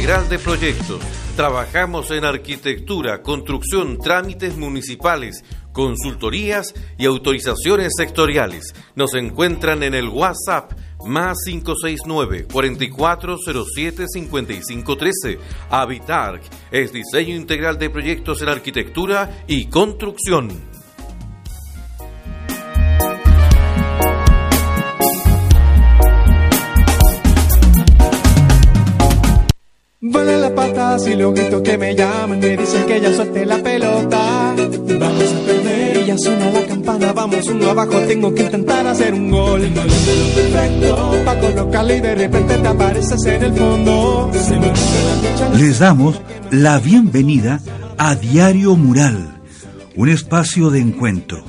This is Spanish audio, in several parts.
integral de proyectos. Trabajamos en arquitectura, construcción, trámites municipales, consultorías y autorizaciones sectoriales. Nos encuentran en el WhatsApp más 569 4407 5513. Habitarc es diseño integral de proyectos en arquitectura y construcción. Vale la pata si lo grito que me llaman, me dicen que ya suelte la pelota. Vamos a perder y ya suena la campana, vamos uno abajo, tengo que intentar hacer un gol. Perfecto, pa' colocarle y de repente te apareces en el fondo. Les damos la bienvenida a Diario Mural, un espacio de encuentro.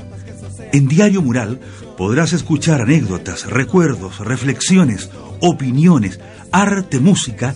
En Diario Mural podrás escuchar anécdotas, recuerdos, reflexiones, opiniones, arte, música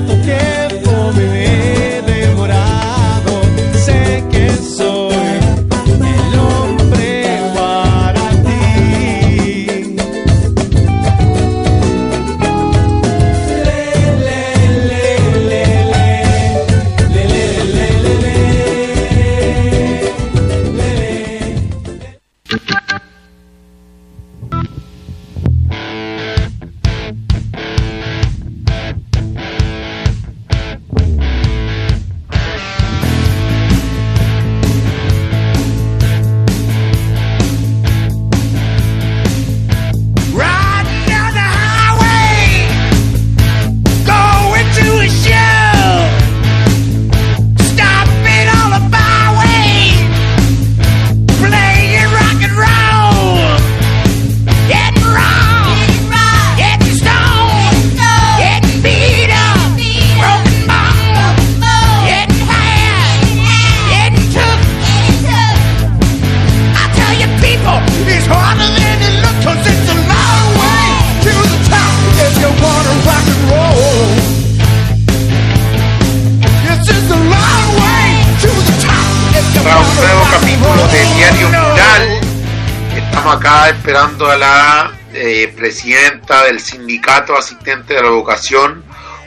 Sindicato asistente de la educación,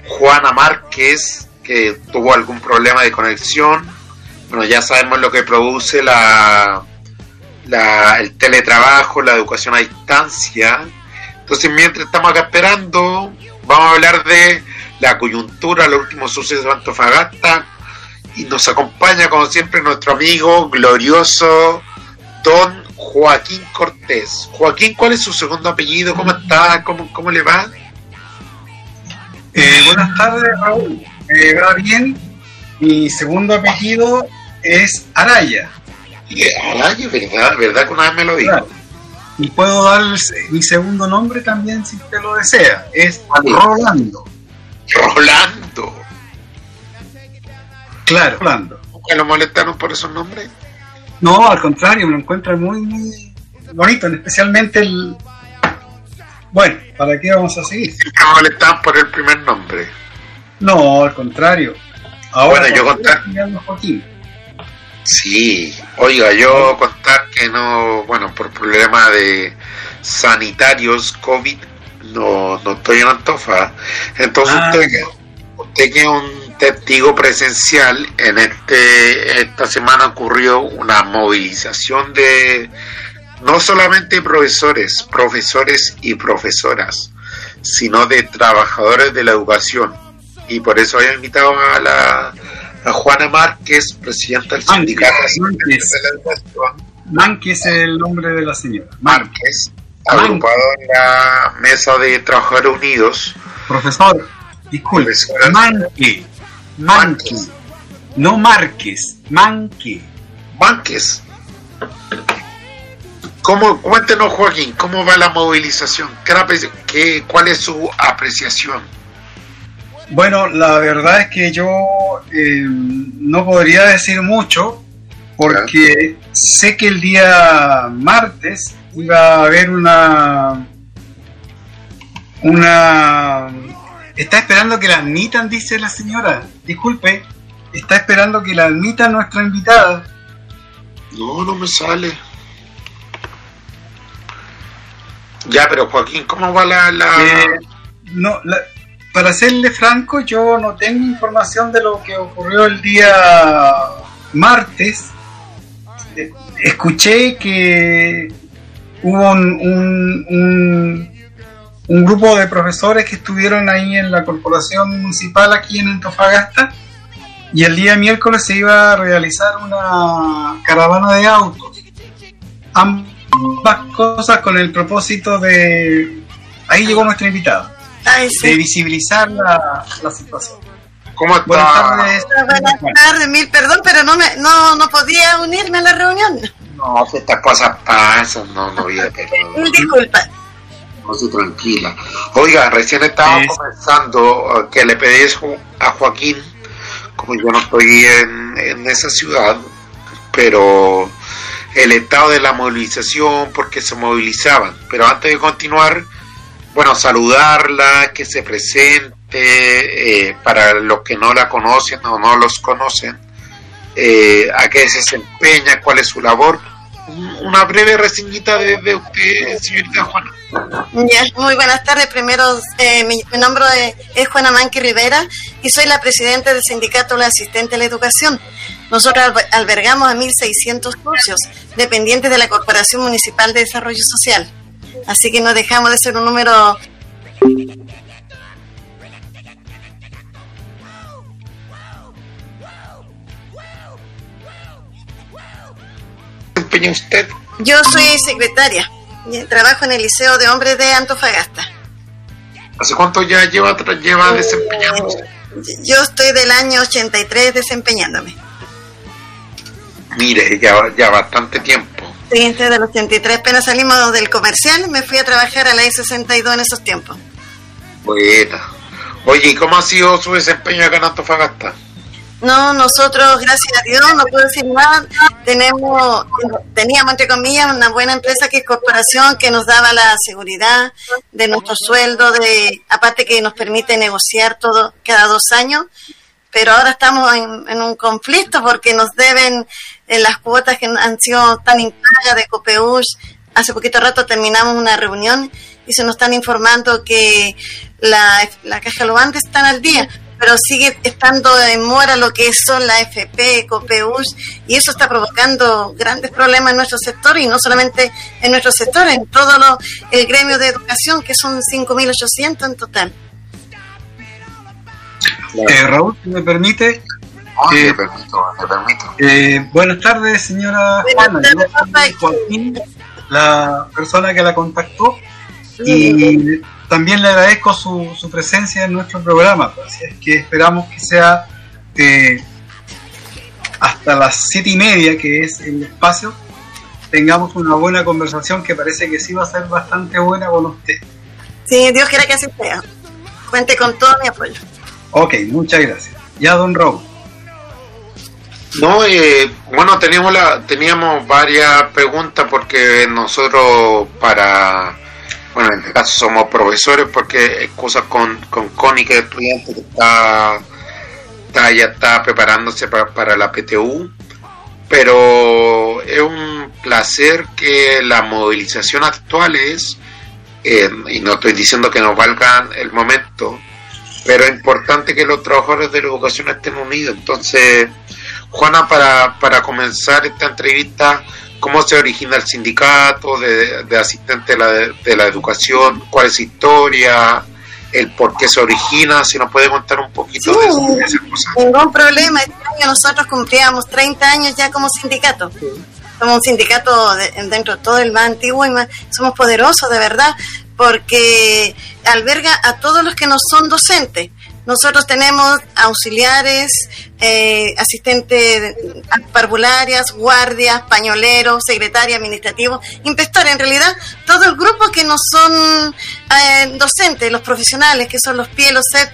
Juana Márquez, que tuvo algún problema de conexión. Bueno, ya sabemos lo que produce la, la, el teletrabajo, la educación a distancia. Entonces, mientras estamos acá esperando, vamos a hablar de la coyuntura, los últimos sucesos de Antofagasta. Y nos acompaña, como siempre, nuestro amigo glorioso Don Joaquín Cortés. Joaquín, ¿cuál es su segundo apellido? ¿Cómo está? ¿Cómo, cómo le va? Eh, buenas tardes, Raúl. Me va bien. Mi segundo apellido es Araya. Araya, ¿verdad? ¿Verdad que una vez me lo dijo? Y puedo dar mi segundo nombre también si usted lo desea. Es Rolando. Rolando. Claro, Rolando. ¿Nunca lo molestaron por esos nombres? No, al contrario, me lo encuentro muy, muy bonito, especialmente el... Bueno, ¿para qué vamos a seguir? No molestaban por el primer nombre. No, al contrario. Ahora bueno, yo contar... Sí, oiga, yo contar que no, bueno, por problemas de sanitarios, COVID, no, no estoy en Antofa. Entonces ah, usted, usted que es un testigo presencial, en este esta semana ocurrió una movilización de no solamente profesores, profesores y profesoras, sino de trabajadores de la educación. Y por eso había invitado a la a Juana Márquez, presidenta del sindicato de la educación. Márquez es el nombre de la señora. Márquez, agrupado en la mesa de Trabajadores Unidos. Profesor, disculpe, Márquez Manque. No Márquez, Manque. Márquez. ¿Cómo, cuéntenos, Joaquín, cómo va la movilización? ¿Qué, ¿Cuál es su apreciación? Bueno, la verdad es que yo eh, no podría decir mucho porque sé que el día martes iba a haber una una está esperando que la admitan, dice la señora. Disculpe, está esperando que la admita nuestra invitada. No, no me sale. Ya, pero Joaquín, ¿cómo va la...? Eh, no, para serle franco, yo no tengo información de lo que ocurrió el día martes. Eh, escuché que hubo un, un, un, grupo de profesores que estuvieron ahí en la corporación municipal aquí en Antofagasta y el día miércoles se iba a realizar una caravana de autos. Ambas cosas con el propósito de... Ahí llegó nuestra invitada. De visibilizar la, la situación. ¿Cómo está? Buenas tardes. Buenas tardes, mil perdón, pero no, me, no, no podía unirme a la reunión. No, estas cosas pasan, no, no había Disculpa. No se tranquila. Oiga, recién estábamos comenzando uh, que le pedís a Joaquín, como yo no estoy en, en esa ciudad, pero el estado de la movilización, porque se movilizaban. Pero antes de continuar, bueno, saludarla, que se presente, eh, para los que no la conocen o no los conocen, eh, a qué se desempeña, cuál es su labor. Una breve reseñita de, usted, señorita Juana. muy buenas tardes. Primero, eh, mi, nombre es, Juana Manqui Rivera y soy la presidenta del Sindicato de Asistentes de la Educación. Nosotros albergamos a 1.600 socios dependientes de la Corporación Municipal de Desarrollo Social. Así que no dejamos de ser un número usted? Yo soy secretaria. Trabajo en el Liceo de Hombres de Antofagasta. ¿Hace cuánto ya lleva, lleva eh, desempeñándose? Yo estoy del año 83 desempeñándome. Mire, ya, ya bastante tiempo. Sí, desde del 83 apenas salimos del comercial, me fui a trabajar a la I-62 en esos tiempos. Bueno. Oye, ¿y cómo ha sido su desempeño acá en Antofagasta? No, nosotros, gracias a Dios, no puedo decir nada. Tenemos, teníamos, entre comillas, una buena empresa que es corporación que nos daba la seguridad de nuestro sueldo, de, aparte que nos permite negociar todo cada dos años. Pero ahora estamos en, un conflicto porque nos deben en las cuotas que han sido tan impagas de COPEUS. Hace poquito rato terminamos una reunión y se nos están informando que la, la caja lo antes están al día, pero sigue estando en mora lo que son la FP, COPEUS, y eso está provocando grandes problemas en nuestro sector, y no solamente en nuestro sector, en todo lo, el gremio de educación, que son 5.800 en total. Eh, Raúl, me permite. Ah, eh, permito, me permito. Eh, buenas tardes, señora Juana. Joaquín, la persona que la contactó. Y también le agradezco su, su presencia en nuestro programa, pues, así es que esperamos que sea eh, hasta las siete y media, que es el espacio, tengamos una buena conversación que parece que sí va a ser bastante buena con usted. Sí, Dios quiera que así sea. Cuente con todo mi apoyo. Ok, muchas gracias. Ya, don Raúl. No, eh, bueno, teníamos, la, teníamos varias preguntas porque nosotros para bueno, en este caso somos profesores porque cosas con, con Connie, que es estudiante que está, está, ya está preparándose para, para la PTU, pero es un placer que la movilización actual es, eh, y no estoy diciendo que nos valga el momento, pero es importante que los trabajadores de la educación estén unidos. Entonces, Juana, para, para comenzar esta entrevista, cómo se origina el sindicato de, de asistentes de la, educación, cuál es su historia, el por qué se origina, si nos puede contar un poquito de, eso, Ningún problema, este año nosotros cumplíamos 30 años ya como sindicato. Somos un sindicato dentro de todo el más antiguo y más, somos poderosos de verdad porque alberga a todos los que no son docentes. Nosotros tenemos auxiliares, eh, asistentes parvularias, guardias, pañoleros, secretarios administrativos, inspectores, en realidad todo el grupo que no son eh, docentes, los profesionales, que son los pies, los set,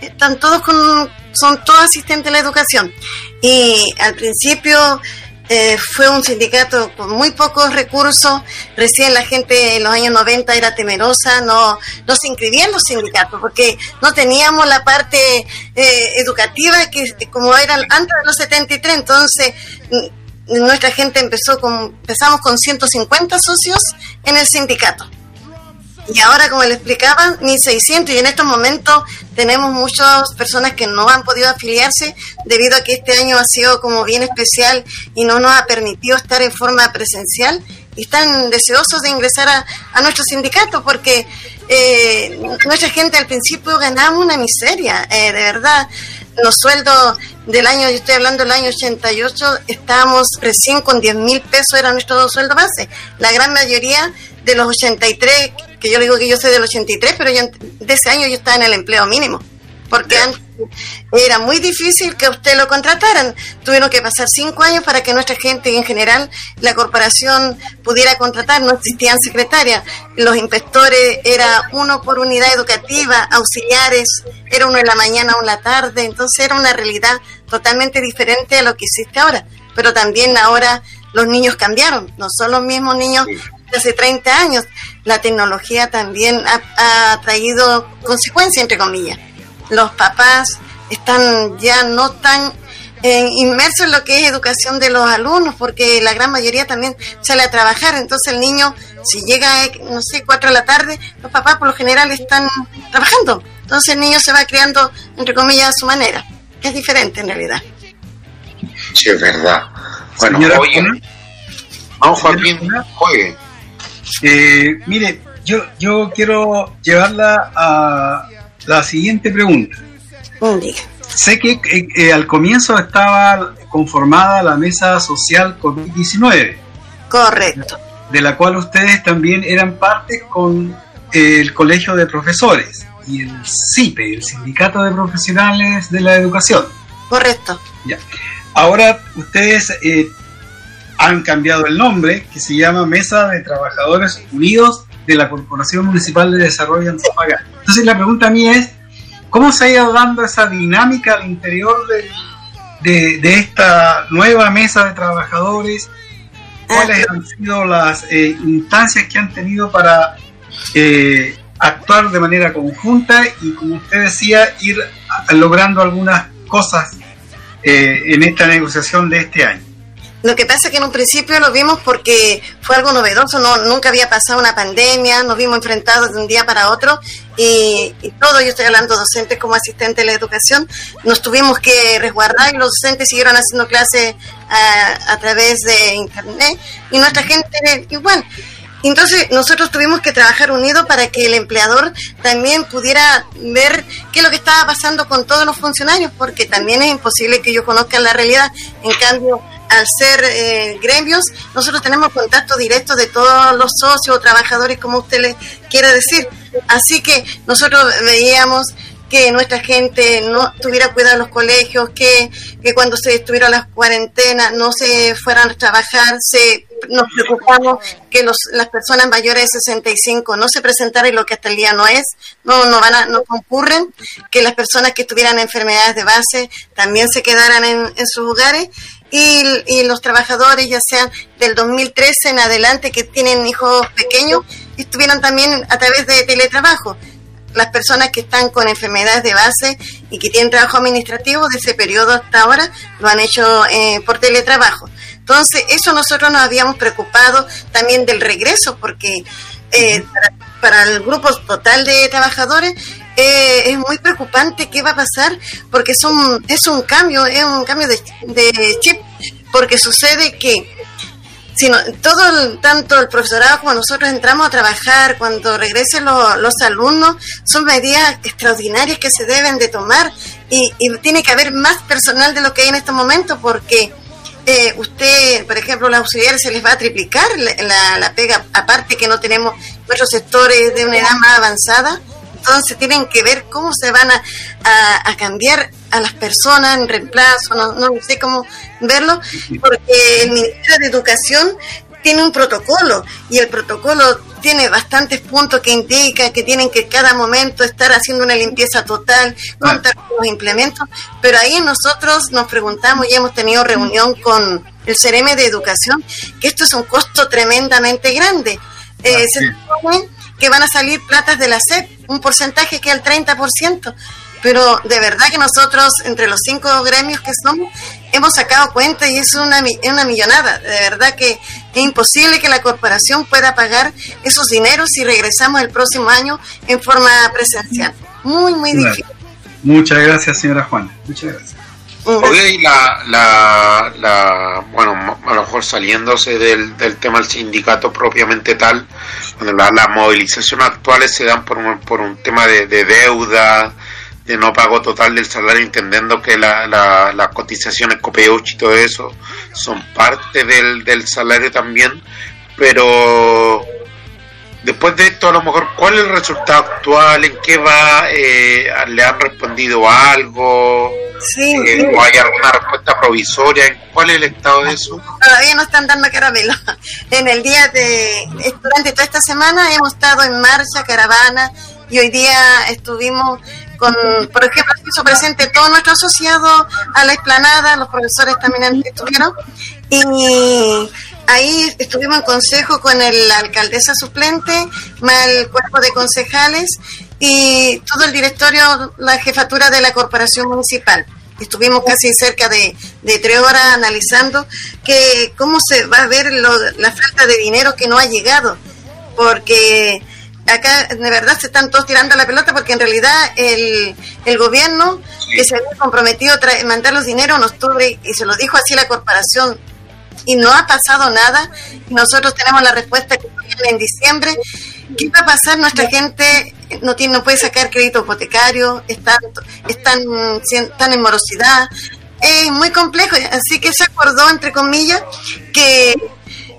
están todos con, son todos asistentes de la educación. Y al principio eh, fue un sindicato con muy pocos recursos. Recién la gente en los años 90 era temerosa, no, no se inscribía en los sindicatos porque no teníamos la parte eh, educativa que como era antes de los 73. Entonces, nuestra gente empezó con, empezamos con 150 socios en el sindicato. Y ahora, como le explicaba, 1.600 y en estos momentos tenemos muchas personas que no han podido afiliarse debido a que este año ha sido como bien especial y no nos ha permitido estar en forma presencial y están deseosos de ingresar a, nuestro sindicato porque eh, nuestra gente al principio ganaba una miseria, eh, de verdad. Los sueldos del año, yo estoy hablando del año 88, estábamos recién con 10 mil pesos, era nuestro sueldo base. La gran mayoría de los 83 que yo digo que yo soy del 83, pero yo, de ese año yo estaba en el empleo mínimo, porque antes era muy difícil que usted lo contrataran. Tuvieron que pasar cinco años para que nuestra gente y en general la corporación pudiera contratar. No existían secretarias. Los inspectores era uno por unidad educativa, auxiliares, era uno en la mañana o en la tarde. Entonces era una realidad totalmente diferente a lo que existe ahora. Pero también ahora los niños cambiaron. No son los mismos niños de hace 30 años la tecnología también ha, traído consecuencias, entre comillas. Los papás están ya no tan eh, inmersos en lo que es educación de los alumnos, porque la gran mayoría también sale a trabajar, entonces el niño, si llega, no sé, cuatro de la tarde, los papás por lo general están trabajando, entonces el niño se va criando, entre comillas, a su manera, que es diferente en realidad. Sí, es verdad. Bueno, oye, vamos Joaquín, juegue. Eh, mire, yo, yo quiero llevarla a la siguiente pregunta. Sé que eh, eh, al comienzo estaba conformada la mesa social COVID-19. Correcto. De la cual ustedes también eran parte con el Colegio de Profesores y el CIPE, el Sindicato de Profesionales de la Educación. Correcto. Ya. Ahora ustedes han cambiado el nombre, que se llama Mesa de Trabajadores Unidos de la Corporación Municipal de Desarrollo Antofagasta. Entonces la pregunta a mí es, ¿cómo se ha ido dando esa dinámica al interior de, de, esta nueva mesa de trabajadores? ¿Cuáles han sido las eh, instancias que han tenido para eh, actuar de manera conjunta y, como usted decía, ir logrando algunas cosas eh, en esta negociación de este año? Lo que pasa es que en un principio lo vimos porque fue algo novedoso, no, nunca había pasado una pandemia, nos vimos enfrentados de un día para otro y, todo, yo estoy hablando docentes como asistente de la educación, nos tuvimos que resguardar y los docentes siguieron haciendo clases a, a través de internet y nuestra gente igual. Entonces nosotros tuvimos que trabajar unidos para que el empleador también pudiera ver qué es lo que estaba pasando con todos los funcionarios, porque también es imposible que ellos conozcan la realidad. En cambio, al ser eh, gremios, nosotros tenemos contacto directo de todos los socios o trabajadores, como usted le quiera decir. Así que nosotros veíamos que nuestra gente no tuviera cuidado en los colegios, que, que cuando se estuviera las cuarentenas no se fueran a trabajar, se, nos preocupamos que los, las personas mayores de 65 no se presentaran y lo que hasta el día no es, no, no, van a, no concurren, que las personas que tuvieran enfermedades de base también se quedaran en, en sus hogares y, los trabajadores, ya sean del 2013 en adelante, que tienen hijos pequeños, estuvieran también a través de teletrabajo. Las personas que están con enfermedades de base y que tienen trabajo administrativo de ese periodo hasta ahora lo han hecho eh, por teletrabajo. Entonces, eso nosotros nos habíamos preocupado también del regreso, porque eh, para, el grupo total de trabajadores eh, es muy preocupante qué va a pasar porque es un, es un cambio, es un cambio de, chip, porque sucede que si todo tanto el profesorado como nosotros entramos a trabajar, cuando regresen los alumnos, son medidas extraordinarias que se deben de tomar y, tiene que haber más personal de lo que hay en estos momentos porque eh, usted, por ejemplo, los auxiliares se les va a triplicar la, la, pega, aparte que no tenemos nuestros sectores de una edad más avanzada, entonces tienen que ver cómo se van a, a, cambiar a las personas en reemplazo, no, no sé cómo verlo, porque el Ministerio de Educación tiene un protocolo y el protocolo tiene bastantes puntos que indica que tienen que cada momento estar haciendo una limpieza total, contar los implementos, pero ahí nosotros nos preguntamos y hemos tenido reunión con el CRM de Educación, que esto es un costo tremendamente grande. Eh, se supone que van a salir platas de la SEP, un porcentaje que es el 30%, pero de verdad que nosotros, entre los cinco gremios que somos, hemos sacado cuenta y es una, una millonada. De verdad que es imposible que la corporación pueda pagar esos dineros si regresamos el próximo año en forma presencial. Muy, muy difícil. Muchas gracias, señora Juana. Muchas gracias. Okay, la, la, la, bueno, a lo mejor saliéndose del, del tema del sindicato propiamente tal, las la movilizaciones actuales se dan por un, por un tema de, de deuda, de no pago total del salario, entendiendo que la, la, las cotizaciones COPEUCH y todo eso son parte del, del salario también, pero después de esto, a lo mejor, ¿cuál es el resultado actual? ¿En qué va? Eh, ¿Le han respondido algo? Sí, eh, ¿O hay alguna respuesta provisoria? ¿Cuál es el estado de eso? Todavía no están dando caramelo. En el día de, durante toda esta semana hemos estado en marcha, caravana, y hoy día estuvimos con, por ejemplo, hizo presente todo nuestro asociado a la explanada, los profesores también estuvieron, y ahí estuvimos en consejo con el, la alcaldesa suplente, más el cuerpo de concejales y todo el directorio, la jefatura de la corporación municipal. Estuvimos casi cerca de, de tres horas analizando que cómo se va a ver lo, la falta de dinero que no ha llegado, porque acá de verdad se están todos tirando la pelota porque en realidad el, el gobierno que se había comprometido a mandar los dinero en octubre y se lo dijo así la corporación y no ha pasado nada nosotros tenemos la respuesta que en diciembre ¿qué va a pasar? nuestra gente no tiene no puede sacar crédito hipotecario están están, están en morosidad es muy complejo así que se acordó entre comillas que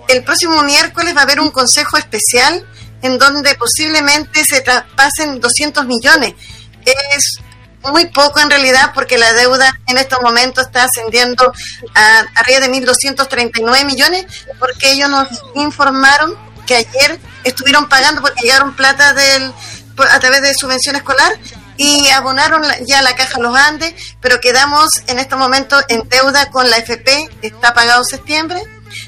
el próximo miércoles va a haber un consejo especial en donde posiblemente se traspasen 200 millones. Es muy poco en realidad porque la deuda en estos momentos está ascendiendo a arriba de 1.239 millones porque ellos nos informaron que ayer estuvieron pagando porque llegaron plata del a través de subvención escolar y abonaron ya la caja Los Andes, pero quedamos en estos momentos en deuda con la FP, está pagado septiembre,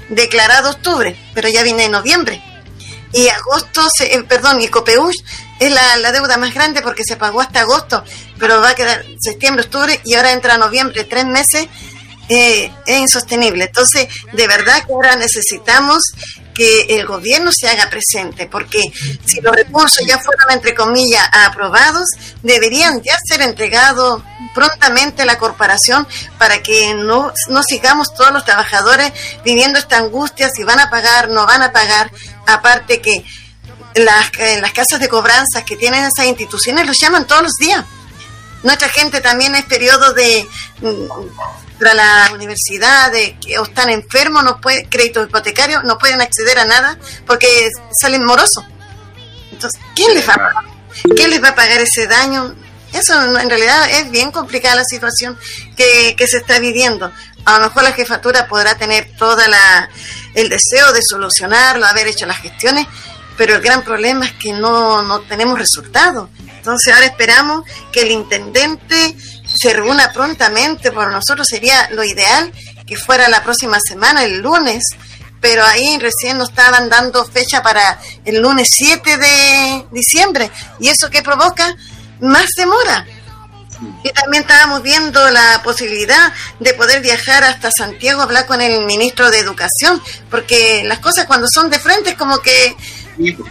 declarado octubre, pero ya viene en noviembre. Y agosto, se, eh, perdón, y Copeuch es la, la, deuda más grande porque se pagó hasta agosto, pero va a quedar septiembre, octubre y ahora entra noviembre, tres meses, eh, es insostenible. Entonces, de verdad que ahora necesitamos que el gobierno se haga presente, porque si los recursos ya fueron, entre comillas, aprobados, deberían ya ser entregados prontamente a la corporación para que no, no sigamos todos los trabajadores viviendo esta angustia, si van a pagar, no van a pagar, aparte que las, en las casas de cobranzas que tienen esas instituciones los llaman todos los días. Nuestra gente también es periodo de para la universidad de, o están enfermos, no puede, créditos hipotecarios, no pueden acceder a nada porque salen morosos. Entonces, ¿quién les va a pagar? ¿Quién les va a pagar ese daño? Eso en realidad es bien complicada la situación que, que se está viviendo. A lo mejor la jefatura podrá tener toda la el deseo de solucionarlo, haber hecho las gestiones, pero el gran problema es que no, no tenemos resultados. Entonces ahora esperamos que el intendente se reúna prontamente, por nosotros sería lo ideal que fuera la próxima semana, el lunes, pero ahí recién nos estaban dando fecha para el lunes 7 de diciembre, y eso que provoca más demora. Y también estábamos viendo la posibilidad de poder viajar hasta Santiago a hablar con el ministro de Educación, porque las cosas cuando son de frente es como que...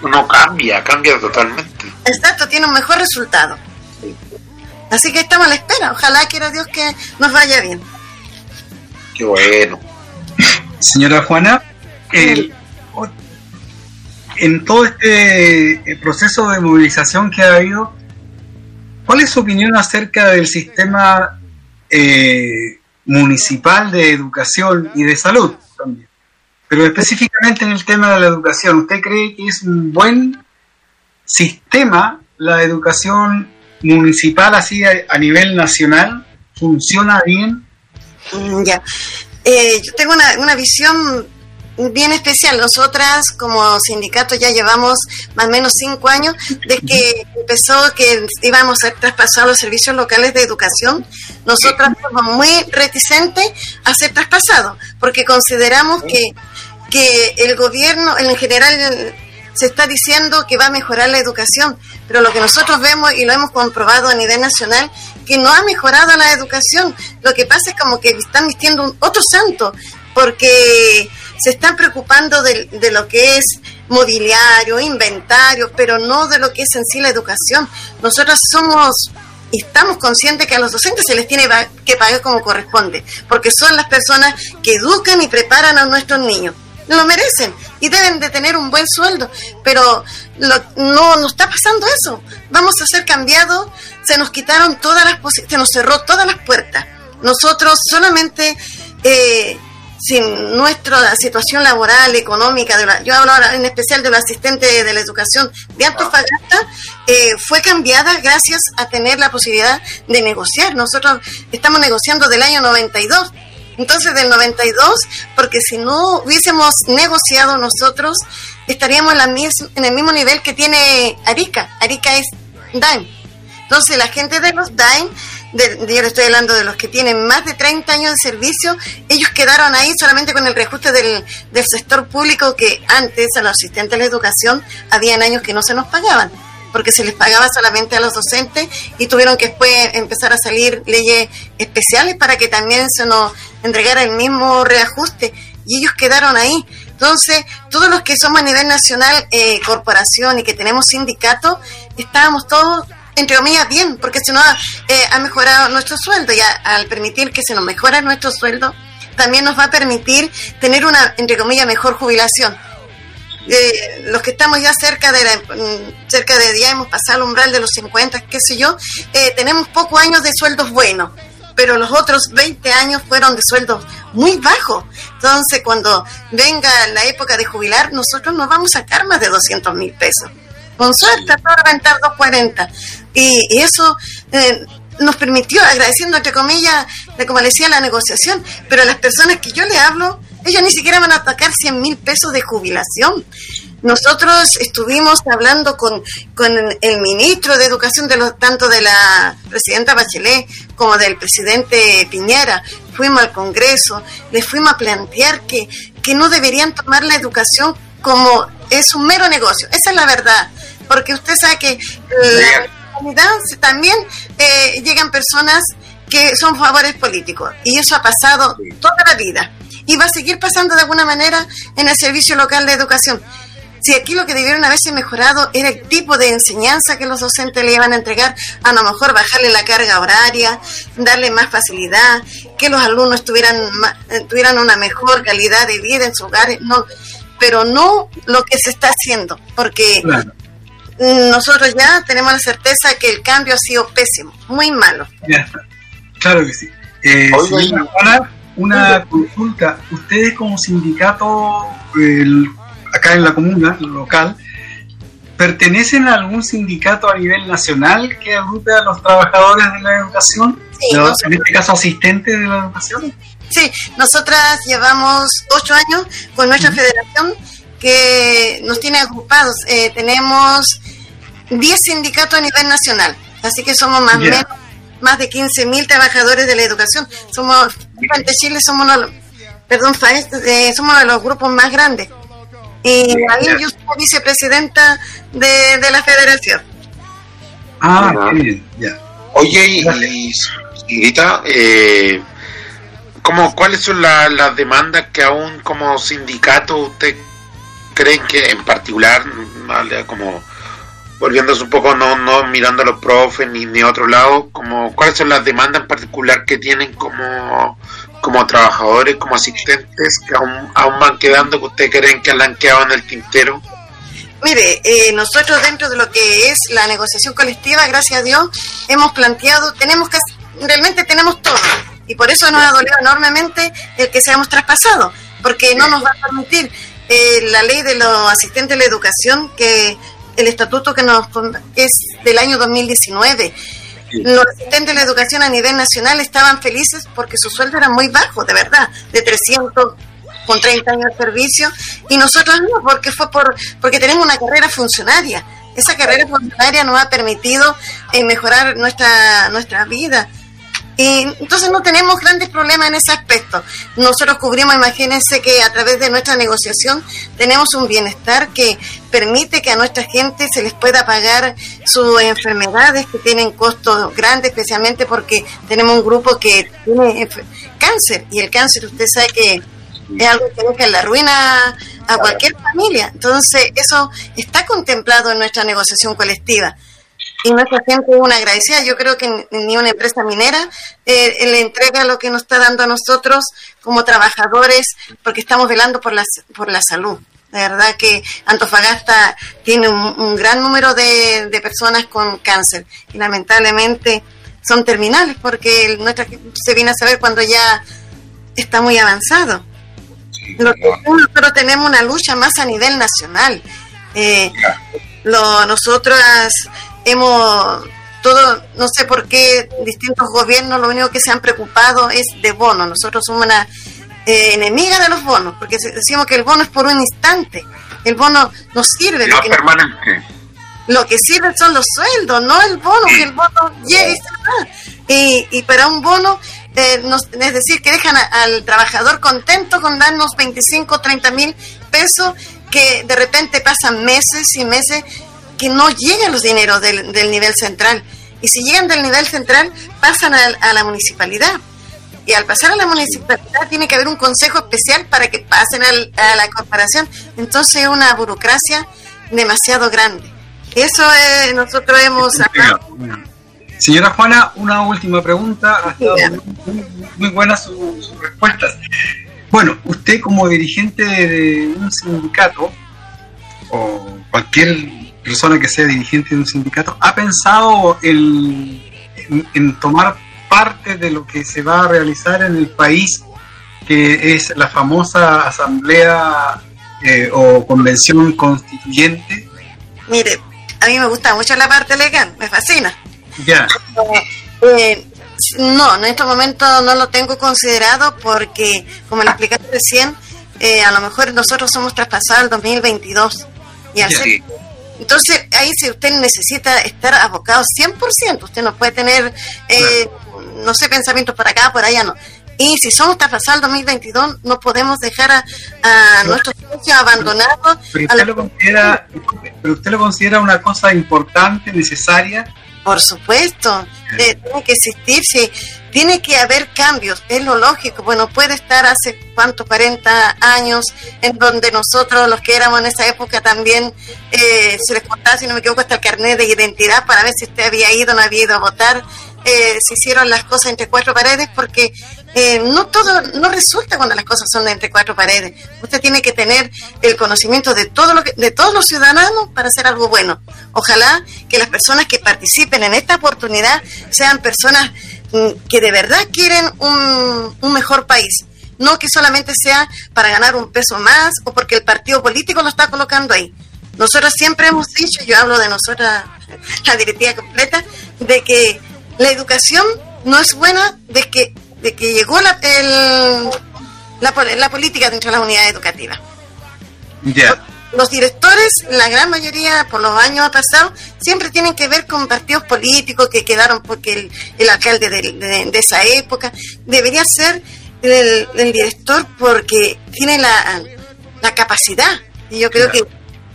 No cambia, cambia totalmente. Exacto, tiene un mejor resultado. Así que estamos a la espera. Ojalá quiera Dios que nos vaya bien. Qué bueno. Señora Juana, el, en todo este eh, proceso de movilización que ha habido, ¿cuál es su opinión acerca del sistema eh, municipal de educación y de salud? Pero específicamente en el tema de la educación, ¿usted cree que es un buen sistema la educación municipal así a, nivel nacional funciona bien? Mm, ya. Eh, yo tengo una, una visión bien especial. Nosotras como sindicato ya llevamos más o menos cinco años desde que empezó que íbamos a traspasar los servicios locales de educación. Nosotras somos muy reticentes a ser traspasados porque consideramos que, que el gobierno en general se está diciendo que va a mejorar la educación, pero lo que nosotros vemos y lo hemos comprobado a nivel nacional, que no ha mejorado la educación. Lo que pasa es como que están vistiendo otro santo, porque se están preocupando de, de, lo que es mobiliario, inventario, pero no de lo que es en sí la educación. Nosotros somos y estamos conscientes que a los docentes se les tiene que pagar como corresponde, porque son las personas que educan y preparan a nuestros niños lo merecen y deben de tener un buen sueldo, pero no nos está pasando eso. Vamos a ser cambiados, se nos quitaron todas las se nos cerró todas las puertas. Nosotros solamente eh, sin nuestra situación laboral, económica, de yo hablo ahora en especial de los asistentes de la educación de Antofagasta, eh, fue cambiada gracias a tener la posibilidad de negociar. Nosotros estamos negociando del año 92 entonces del 92, porque si no hubiésemos negociado nosotros, estaríamos en, la en el mismo nivel que tiene Arica. Arica es DAIM. Entonces la gente de los DAIM, de, yo le estoy hablando de los que tienen más de 30 años de servicio, ellos quedaron ahí solamente con el reajuste del, del sector público que antes a los asistentes de la educación habían años que no se nos pagaban porque se les pagaba solamente a los docentes y tuvieron que después empezar a salir leyes especiales para que también se nos entregara el mismo reajuste y ellos quedaron ahí. Entonces, todos los que somos a nivel nacional, eh, corporación y que tenemos sindicato, estábamos todos, entre comillas, bien, porque se nos eh, ha, mejorado nuestro sueldo y al permitir que se nos mejore nuestro sueldo, también nos va a permitir tener una, entre comillas, mejor jubilación. Eh, los que estamos ya cerca de la, mm, cerca de ya hemos pasado el umbral de los 50, qué sé yo, eh, tenemos pocos años de sueldos buenos pero los otros 20 años fueron de sueldos muy bajos. Entonces, cuando venga la época de jubilar, nosotros nos vamos a sacar más de 200 mil pesos. Con suerte, para rentar 240. Y, y eso eh, nos permitió, agradeciendo, entre comillas, de como le decía, la negociación. Pero las personas que yo le hablo, ellos ni siquiera van a atacar 100 mil pesos de jubilación. Nosotros estuvimos hablando con, con el ministro de Educación, de tanto de la presidenta Bachelet como del presidente Piñera. Fuimos al Congreso, les fuimos a plantear que, que no deberían tomar la educación como es un mero negocio. Esa es la verdad. Porque usted sabe que la también eh, llegan personas que son favores políticos. Y eso ha pasado toda la vida. Y va a seguir pasando de alguna manera en el Servicio Local de Educación. Si aquí lo que debieron haberse mejorado era el tipo de enseñanza que los docentes le iban a entregar, a lo mejor bajarle la carga horaria, darle más facilidad, que los alumnos tuvieran, eh, tuvieran una mejor calidad de vida en sus hogares, no, pero no lo que se está haciendo, porque nosotros ya tenemos la certeza que el cambio ha sido pésimo, muy malo. Claro que sí. Eh, una consulta. Ustedes como sindicato, el acá en la comuna local, ¿pertenecen a algún sindicato a nivel nacional que agrupe a los trabajadores de la educación? en este caso, asistentes de la educación. Sí, nosotras llevamos ocho años con nuestra federación que nos tiene agrupados. Eh, tenemos 10 sindicatos a nivel nacional, así que somos más, menos, más de 15.000 trabajadores de la educación. Somos, en Chile somos uno, perdón, eh, somos uno de los grupos más grandes. Y ahí yo soy vicepresidenta de, de la federación. Ah, bien, ya. Oye, y, y eh, ¿cuáles son las demandas que aún como sindicato usted creen que en particular, como volviéndose un poco, no, no mirando a los profes ni, ni a otro lado, como cuáles son las demandas en particular que tienen como como trabajadores, como asistentes que aún, aún van quedando, que ustedes creen que han quedado en el tintero? Mire, eh, nosotros dentro de lo que es la negociación colectiva, gracias a Dios, hemos planteado, tenemos que, realmente tenemos todo, y por eso nos ha dolido enormemente el que seamos traspasados, porque no nos va a permitir eh, la ley de los asistentes de la educación, que el estatuto que nos es del año 2019, los asistentes de la educación a nivel nacional estaban felices porque su sueldo era muy bajo, de verdad, de 300 con 30 años de servicio y nosotros no, porque fue por porque tenemos una carrera funcionaria. Esa carrera funcionaria nos ha permitido eh, mejorar nuestra nuestra vida. Y entonces no tenemos grandes problemas en ese aspecto. Nosotros cubrimos, imagínense que a través de nuestra negociación tenemos un bienestar que permite que a nuestra gente se les pueda pagar sus enfermedades que tienen costos grandes, especialmente porque tenemos un grupo que tiene cáncer y el cáncer usted sabe que es algo que deja en la ruina a cualquier familia. Entonces eso está contemplado en nuestra negociación colectiva y nuestra gente es una agradecida. Yo creo que ni una empresa minera eh, le entrega lo que nos está dando a nosotros como trabajadores, porque estamos velando por la, por la salud. De verdad que Antofagasta tiene un, gran número de, de, personas con cáncer y lamentablemente son terminales porque nuestra se viene a saber cuando ya está muy avanzado. nosotros tenemos una lucha más a nivel nacional. Eh, lo, nosotras hemos todo, no sé por qué distintos gobiernos lo único que se han preocupado es de bonos. Nosotros somos una eh, enemiga de los bonos, porque decimos que el bono es por un instante. El bono no sirve. Lo, que permanente. lo que sirve son los sueldos, no el bono, que el bono llegue y se va. Y, y para un bono, eh, es decir, que dejan al trabajador contento con darnos 25, 30 mil pesos, que de repente pasan meses y meses que no llegan los dineros del, del, nivel central. Y si llegan del nivel central, pasan a, la municipalidad. Y al pasar a la municipalidad tiene que haber un consejo especial para que pasen a la corporación. Entonces es una burocracia demasiado grande. Eso es, nosotros hemos... Señora Juana, una última pregunta. Ha estado muy, muy buenas sus respuestas. Bueno, usted como dirigente de un sindicato o cualquier persona que sea dirigente de un sindicato, ¿ha pensado en, tomar parte de lo que se va a realizar en el país, que es la famosa asamblea eh, o convención constituyente? Mire, a mí me gusta mucho la parte legal, me fascina. Ya. Eh, no, en estos momentos no lo tengo considerado porque, como le expliqué recién, eh, a lo mejor nosotros somos traspasados al 2022 y al ser entonces, ahí si usted necesita estar abocado 100%, usted no puede tener, eh, no sé, pensamientos por acá, por allá, no. Y si somos traspasados al 2022, no podemos dejar a, nuestros socios abandonados. Pero usted, lo considera, pero usted lo considera una cosa importante, necesaria. Por supuesto, eh, tiene que existir, sí, tiene que haber cambios, es lo lógico. Bueno, puede estar hace cuántos, 40 años, en donde nosotros, los que éramos en esa época, también eh, se les contaba, si no me equivoco, hasta el carnet de identidad para ver si usted había ido o no había ido a votar. Eh, se hicieron las cosas entre cuatro paredes porque eh, no todo no resulta cuando las cosas son entre cuatro paredes. Usted tiene que tener el conocimiento de todo lo que, de todos los ciudadanos para hacer algo bueno. Ojalá que las personas que participen en esta oportunidad sean personas mm, que de verdad quieren un, un mejor país no que solamente sea para ganar un peso más o porque el partido político lo está colocando ahí. Nosotros siempre hemos dicho, yo hablo de nosotras, la directiva completa, de que la educación no es buena de que, de que llegó la, el, la, política dentro de las unidades educativas. Ya. Los directores, la gran mayoría, por los años pasados, siempre tienen que ver con partidos políticos que quedaron porque el, alcalde de, esa época debería ser el, director porque tiene la, la capacidad. Y yo creo que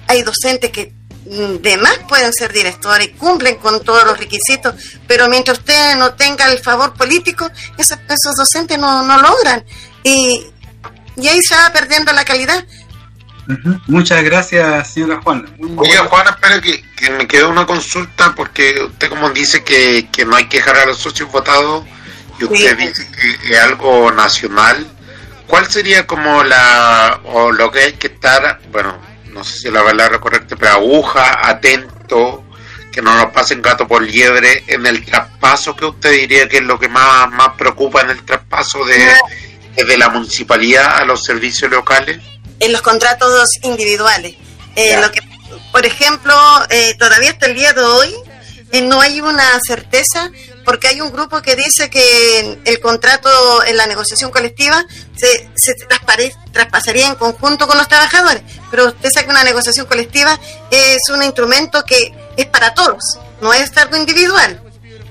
hay docentes que de más pueden ser directores, cumplen con todos los requisitos, pero mientras usted no tenga el favor político, esos, esos docentes no, no logran. Y, y ahí se va perdiendo la calidad. Muchas gracias, señora Juana. Oye, Juana, espera que, que, me quedó una consulta, porque usted como dice que, que no hay que dejar a los socios votados, y usted dice que es algo nacional. ¿Cuál sería como la, o lo que hay que estar, bueno, no sé si la palabra correcta, pero aguja, atento, que no nos pasen gato por liebre en el traspaso, que usted diría que es lo que más, más preocupa en el traspaso de, de la municipalidad a los servicios locales? En los contratos individuales. Eh, lo que, por ejemplo, eh, todavía hasta el día de hoy, no hay una certeza porque hay un grupo que dice que el contrato en la negociación colectiva se, se traspasaría en conjunto con los trabajadores, pero usted sabe que una negociación colectiva es un instrumento que es para todos, no es algo individual.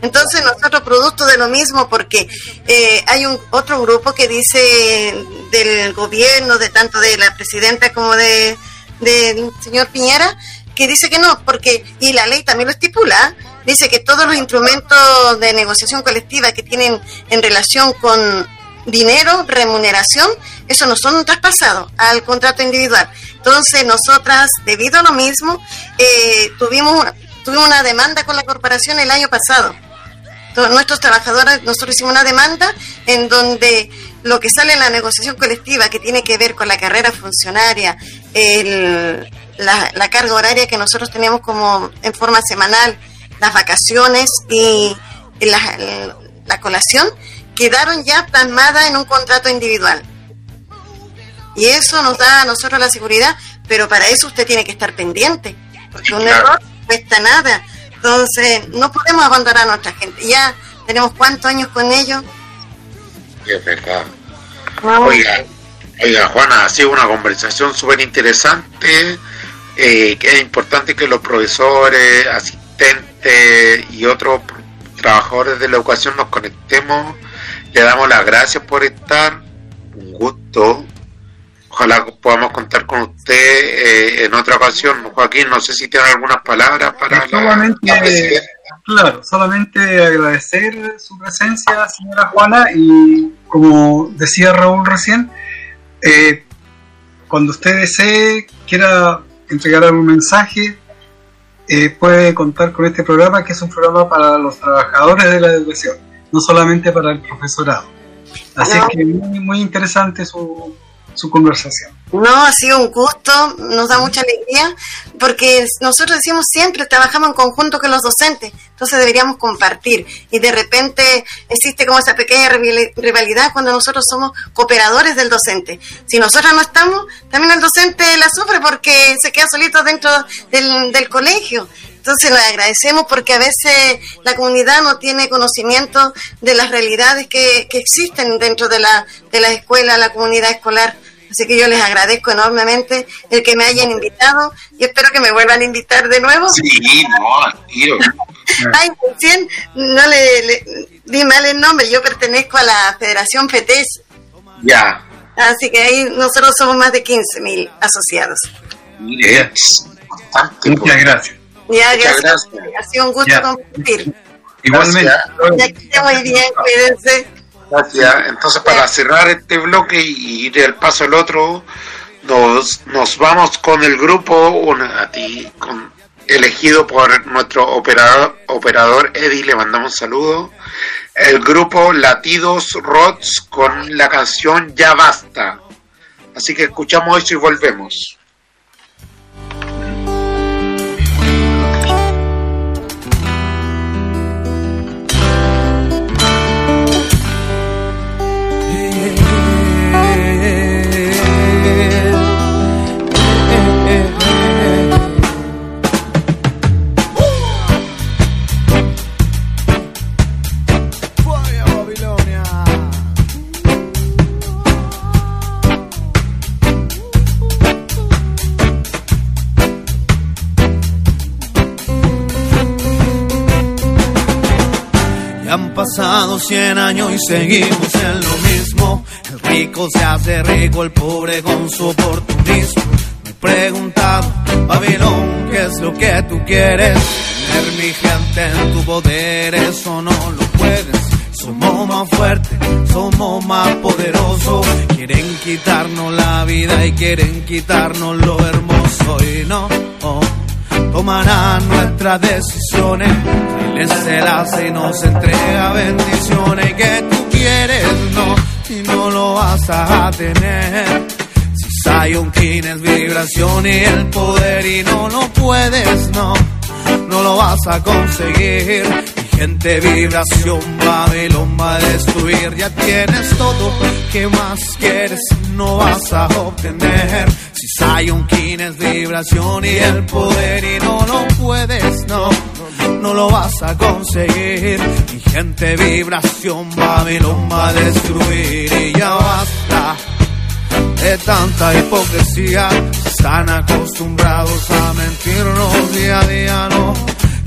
Entonces nosotros producto de lo mismo porque eh, hay un otro grupo que dice del gobierno, de tanto de la presidenta como de del señor Piñera, que dice que no, porque, y la ley también lo estipula, dice que todos los instrumentos de negociación colectiva que tienen en relación con dinero, remuneración, eso no son traspasados al contrato individual. Entonces, nosotras, debido a lo mismo, eh, tuvimos, tuvimos una demanda con la corporación el año pasado. Nuestros trabajadores, nosotros hicimos una demanda en donde lo que sale en la negociación colectiva que tiene que ver con la carrera funcionaria, la, carga horaria que nosotros tenemos como en forma semanal, las vacaciones y, la, colación, quedaron ya plasmadas en un contrato individual. Y eso nos da a nosotros la seguridad, pero para eso usted tiene que estar pendiente, porque un error no cuesta nada. Entonces, no podemos abandonar a nuestra gente. Ya tenemos cuántos años con ellos. Es verdad. Oiga, oiga, Juana, ha sido una conversación súper interesante. Eh, que es importante que los profesores, asistentes y otros trabajadores de la educación nos conectemos. Le damos las gracias por estar. Un gusto. Ojalá podamos contar con usted eh, en otra ocasión. Joaquín, no sé si tiene algunas palabras para solamente, Claro, solamente agradecer su presencia, señora Juana, y como decía Raúl recién, eh, cuando usted desee, quiera entregar algún mensaje, eh, puede contar con este programa, que es un programa para los trabajadores de la educación, no solamente para el profesorado. Así que muy, muy interesante su, su conversación. No, ha sido un gusto, nos da mucha alegría, porque nosotros decimos siempre, trabajamos en conjunto con los docentes, entonces deberíamos compartir. Y de repente existe como esa pequeña rivalidad cuando nosotros somos cooperadores del docente. Si nosotros no estamos, también el docente la sufre porque se queda solito dentro del, del colegio. Entonces le agradecemos porque a veces la comunidad no tiene conocimiento de las realidades que, que existen dentro de la, de la escuela, la comunidad escolar. Así que yo les agradezco enormemente el que me hayan invitado y espero que me vuelvan a invitar de nuevo. Sí, no, tío. Ay, recién no le, le, di mal el nombre, yo pertenezco a la Federación FETES. Ya. Así que ahí nosotros somos más de 15.000 asociados. Mire, Muchas gracias. Ya, gracias. Ha sido un gusto compartir. Igualmente. Ya que muy bien, cuídense. Gracias. Entonces, para cerrar este bloque y ir del paso al otro, nos, nos vamos con el grupo una, a ti, con, elegido por nuestro operador, operador Eddie, le mandamos un saludo. El grupo Latidos Rods con la canción Ya Basta. Así que escuchamos eso y volvemos. Pasado cien años y seguimos en lo mismo. El rico se hace rico, el pobre con su oportunismo. Me he preguntado, Babilón, ¿qué es lo que tú quieres? Tener mi gente en tu poder, eso no lo puedes. Somos más fuertes, somos más poderosos. Quieren quitarnos la vida y quieren quitarnos lo hermoso y no. Oh tomarán nuestras decisiones. Él se las y nos entrega bendiciones que tú quieres, no, y no lo vas a tener. Si Zion King es vibración y el poder y no lo puedes, no, no lo vas a conseguir. Gente vibración, Babilón va a destruir. Ya tienes todo, ¿qué más quieres? No vas a obtener. Si Zion King es vibración y el poder y no lo puedes, no, no lo vas a conseguir. Mi gente vibración, Babilón va a destruir y ya basta de tanta hipocresía. Están acostumbrados a mentirnos día a día, no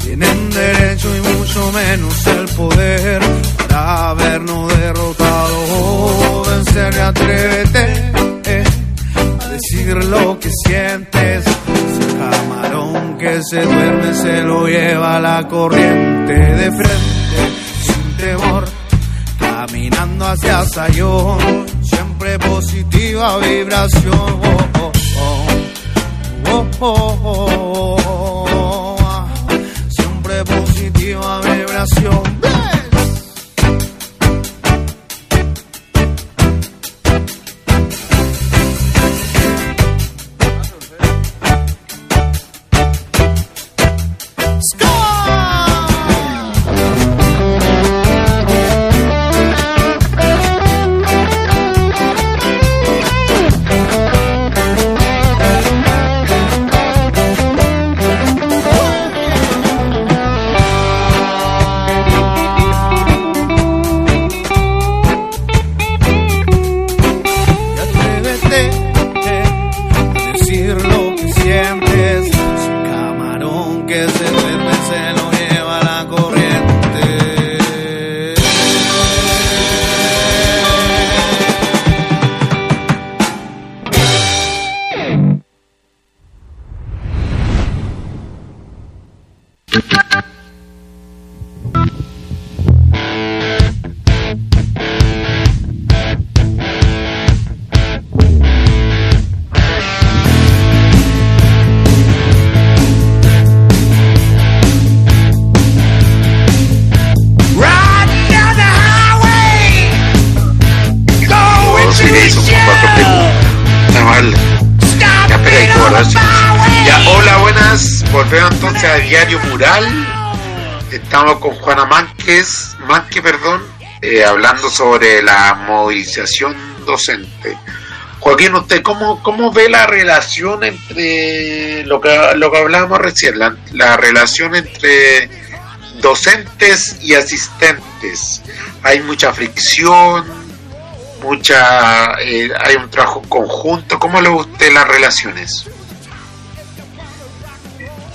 tienen derecho y mucho menos el poder para habernos derrotado. Vencer y atrévete eh, a decir lo que sientes. Ese camarón que se duerme se lo lleva la corriente de frente sin temor. Caminando hacia Sayón, siempre positiva vibración. Oh, oh, oh, positiva vibración. Eh, hablando sobre la movilización docente. Joaquín, ¿usted cómo, cómo ve la relación entre lo que, lo que hablábamos recién, la, la relación entre docentes y asistentes? Hay mucha fricción, mucha eh, hay un trabajo conjunto. ¿Cómo le ve usted las relaciones?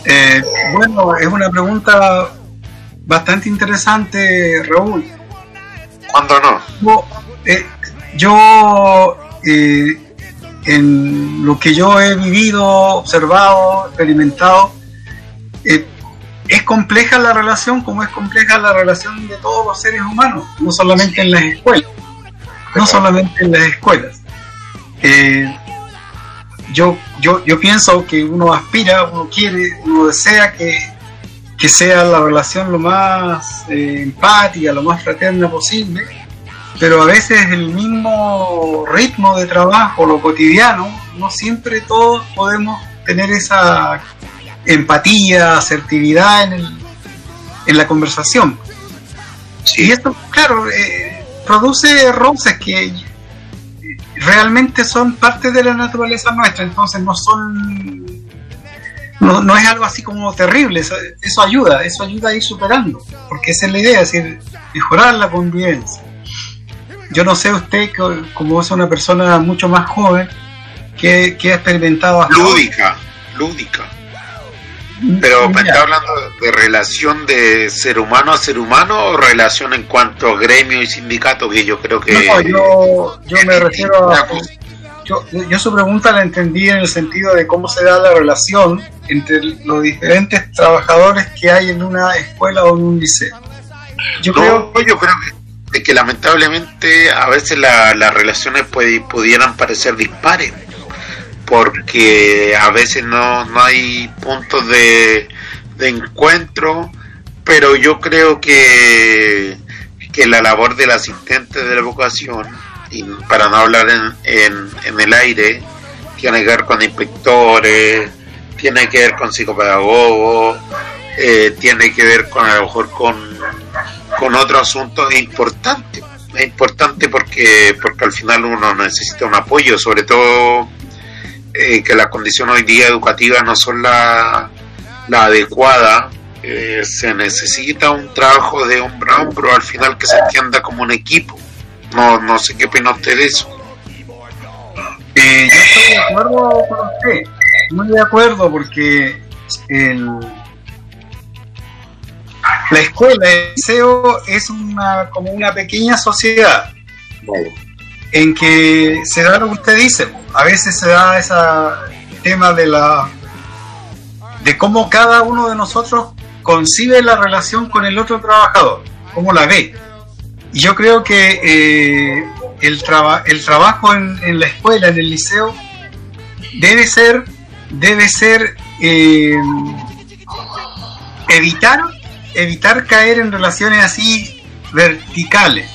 Eh, bueno, es una pregunta bastante interesante, Raúl. ¿Cuándo no? Yo, eh, yo, eh, en lo que yo he vivido, observado, experimentado, eh, es compleja la relación como es compleja la relación de todos los seres humanos, no solamente en las escuelas, no solamente en las escuelas. Eh, yo, yo, yo pienso que uno aspira, uno quiere, uno desea que, que sea la relación lo más eh, empática, lo más fraterna posible, pero a veces el mismo ritmo de trabajo, lo cotidiano, no siempre todos podemos tener esa empatía, asertividad en, el, en la conversación. Y esto, claro, eh, produce roces que realmente son parte de la naturaleza nuestra, entonces no son no, no es algo así como terrible, eso, eso ayuda, eso ayuda a ir superando, porque esa es la idea, es decir, mejorar la convivencia. Yo no sé usted, co- como es una persona mucho más joven, que, que ha experimentado hasta. Lúdica, lúdica. Pero me está hablando de relación de ser humano a ser humano o relación en cuanto a gremio y sindicato, que yo creo que... No, yo, yo me refiero a... cosa. Yo, yo su pregunta la entendí en el sentido de cómo se da la relación entre los diferentes trabajadores que hay en una escuela o en un liceo. Yo creo No, yo creo que, que lamentablemente a veces la- las relaciones puede- pudieran parecer dispares, porque a veces no, no hay puntos de, de encuentro, pero yo creo que, que la labor del asistente de la educación, y para no hablar en, en, el aire, tiene que ver con inspectores, tiene que ver con psicopedagogos, eh, tiene que ver con a lo mejor con con otro asunto importante. Es importante porque, porque al final uno necesita un apoyo, sobre todo eh, que las condiciones hoy día educativas no son la, la adecuada. Eh, se necesita un trabajo de hombro a hombro al final que se entienda como un equipo. No, no sé qué opina usted de eso. Eh, yo estoy de acuerdo con usted, muy de acuerdo porque el, la escuela, el liceo es una como una pequeña sociedad en que se da lo que usted dice. A veces se da ese tema de la de cómo cada uno de nosotros concibe la relación con el otro trabajador, cómo la ve. Yo creo que eh, el, el trabajo en, la escuela, en el liceo, debe ser, debe ser eh, evitar, evitar caer en relaciones así verticales.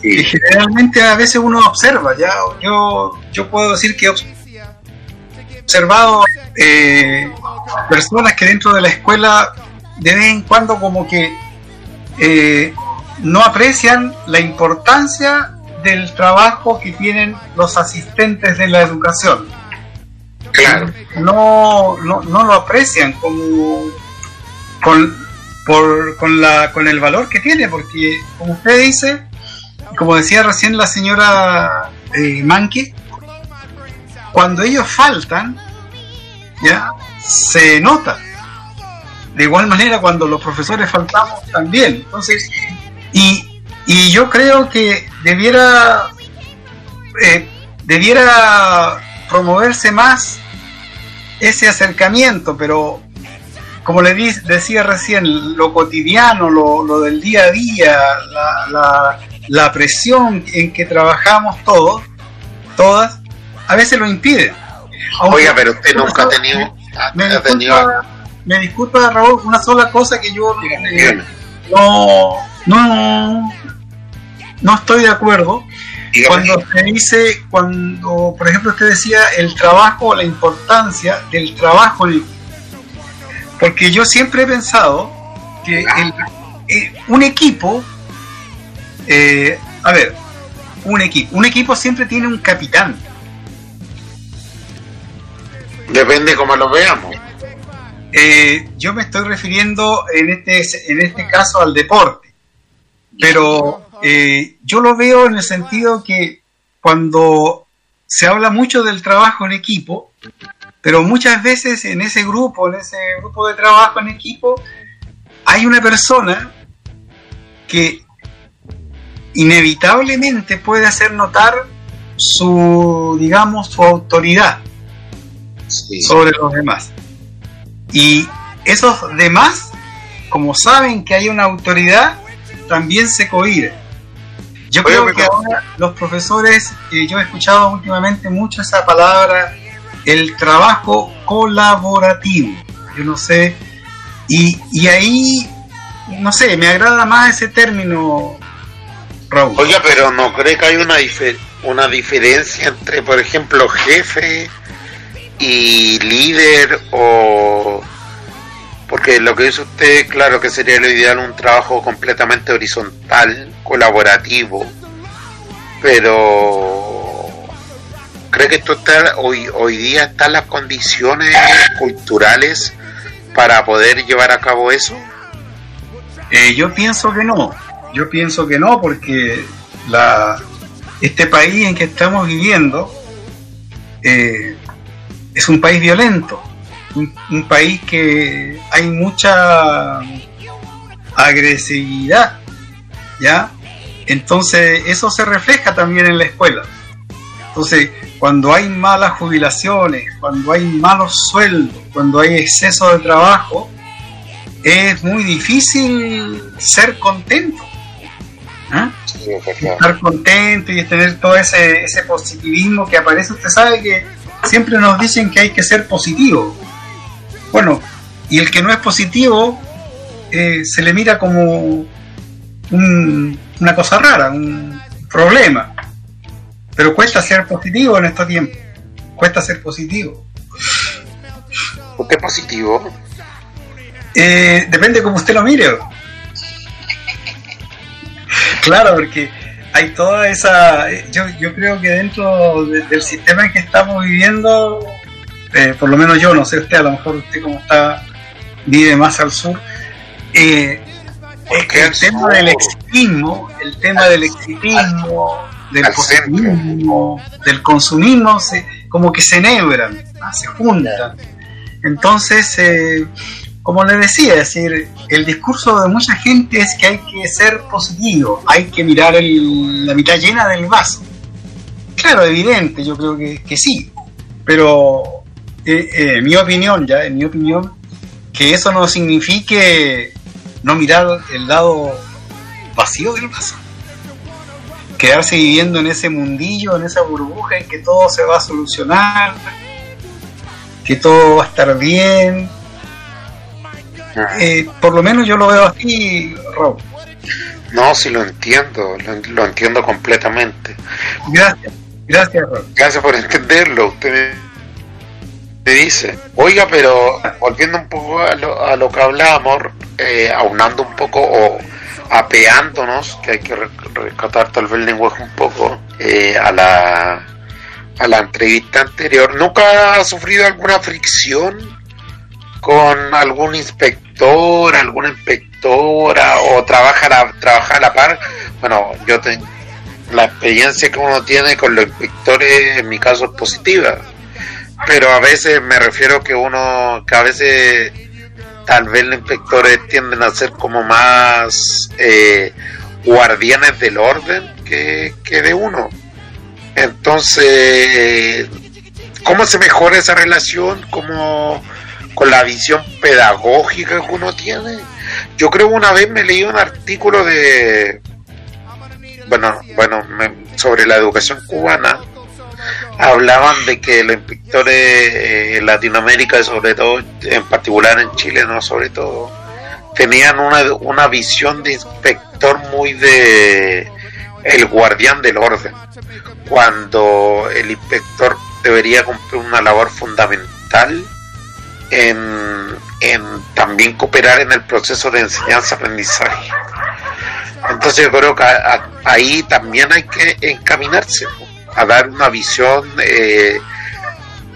Que generalmente a veces uno observa, ya yo, yo puedo decir que he observado eh, personas que dentro de la escuela de vez en cuando como que eh, no aprecian la importancia del trabajo que tienen los asistentes de la educación. Claro. No, no, no lo aprecian como con, por, con, la, con el valor que tiene, porque como usted dice, como decía recién la señora eh, Manque, cuando ellos faltan, ya se nota. De igual manera, cuando los profesores faltamos también. Entonces, y y yo creo que debiera, eh, debiera promoverse más ese acercamiento, pero como le decía recién, lo cotidiano, lo, del día a día, la, la, presión en que trabajamos todos, todas, a veces lo impide. Oiga, pero usted nunca ha tenido... Me disculpa, me disculpa, Raúl, una sola cosa que yo eh, no, no, no estoy de acuerdo cuando se dice, cuando, por ejemplo, usted decía el trabajo, la importancia del trabajo Porque yo siempre he pensado que eh, un equipo, eh, a ver, un equipo, un equipo siempre tiene un capitán. Depende cómo lo veamos. Eh, yo me estoy refiriendo en este, en este caso al deporte, pero eh, yo lo veo en el sentido que cuando se habla mucho del trabajo en equipo, pero muchas veces en ese grupo, en ese grupo de trabajo en equipo, hay una persona que inevitablemente puede hacer notar su, digamos, su autoridad sobre los demás. Y esos demás, como saben que hay una autoridad, también se cohiben. Yo creo que ahora los profesores, eh, yo he escuchado últimamente mucho esa palabra, el trabajo colaborativo. Yo no sé, y, y ahí, no sé, me agrada más ese término, Raúl. Oiga, pero ¿no cree que hay una, una diferencia entre, por ejemplo, jefe y líder o porque lo que dice usted, claro que sería lo ideal un trabajo completamente horizontal, colaborativo, pero ¿cree que esto está hoy hoy día están las condiciones culturales para poder llevar a cabo eso? Eh, yo pienso que no, yo pienso que no porque la este país en que estamos viviendo eh, es un país violento un, país que hay mucha agresividad, ¿ya? Entonces eso se refleja también en la escuela. Entonces, cuando hay malas jubilaciones, cuando hay malos sueldos, cuando hay exceso de trabajo, es muy difícil ser contento. ¿ah? Estar contento y tener todo ese, ese positivismo que aparece. Usted sabe que siempre nos dicen que hay que ser positivo. Bueno, y el que no es positivo eh, se le mira como una cosa rara, un problema. Pero cuesta ser positivo en estos tiempos. Cuesta ser positivo. ¿Por qué positivo? Eh, depende cómo usted lo mire. Claro, porque hay toda esa. Yo, yo creo que dentro del sistema en que estamos viviendo, eh, por lo menos yo, no sé usted, a lo mejor usted como está, vive más al sur, eh, el tema del exitismo, el tema del exitismo, del consumismo, del consumismo, se, como que se enhebran, se juntan. Entonces, eh, como le decía, es decir, el discurso de mucha gente es que hay que ser positivo, hay que mirar la mitad llena del vaso. Claro, evidente, yo creo que, sí, pero eh, eh, mi opinión, ya, en mi opinión, que eso no signifique no mirar el lado vacío del vaso. Quedarse viviendo en ese mundillo, en esa burbuja en que todo se va a solucionar, que todo va a estar bien, eh, por lo menos yo lo veo así, Raúl. No, sí lo entiendo, lo, entiendo completamente. Gracias, gracias, Raúl. Gracias por entenderlo. Usted me dice, oiga, pero volviendo un poco a lo, que hablábamos, eh, aunando un poco o apeándonos, que hay que rescatar tal vez el lenguaje un poco, eh, a la a la entrevista anterior, ¿nunca ha sufrido alguna fricción con algún inspector, alguna inspectora o trabaja a, a la par. Bueno, yo tengo la experiencia que uno tiene con los inspectores, en mi caso es positiva, pero a veces me refiero que uno, que a veces tal vez los inspectores tienden a ser como más eh, guardianes del orden que, que de uno. Entonces, ¿cómo se mejora esa relación? ¿Cómo, con la visión pedagógica que uno tiene. Yo creo una vez me leí un artículo de, bueno, bueno, sobre la educación cubana. Hablaban de que los inspectores eh, en Latinoamérica, sobre todo, en particular en Chile, no sobre todo, tenían una, una visión de inspector muy de el guardián del orden, cuando el inspector debería cumplir una labor fundamental en, también cooperar en el proceso de enseñanza-aprendizaje. Entonces yo creo que ahí también hay que encaminarse a dar una visión. Eh,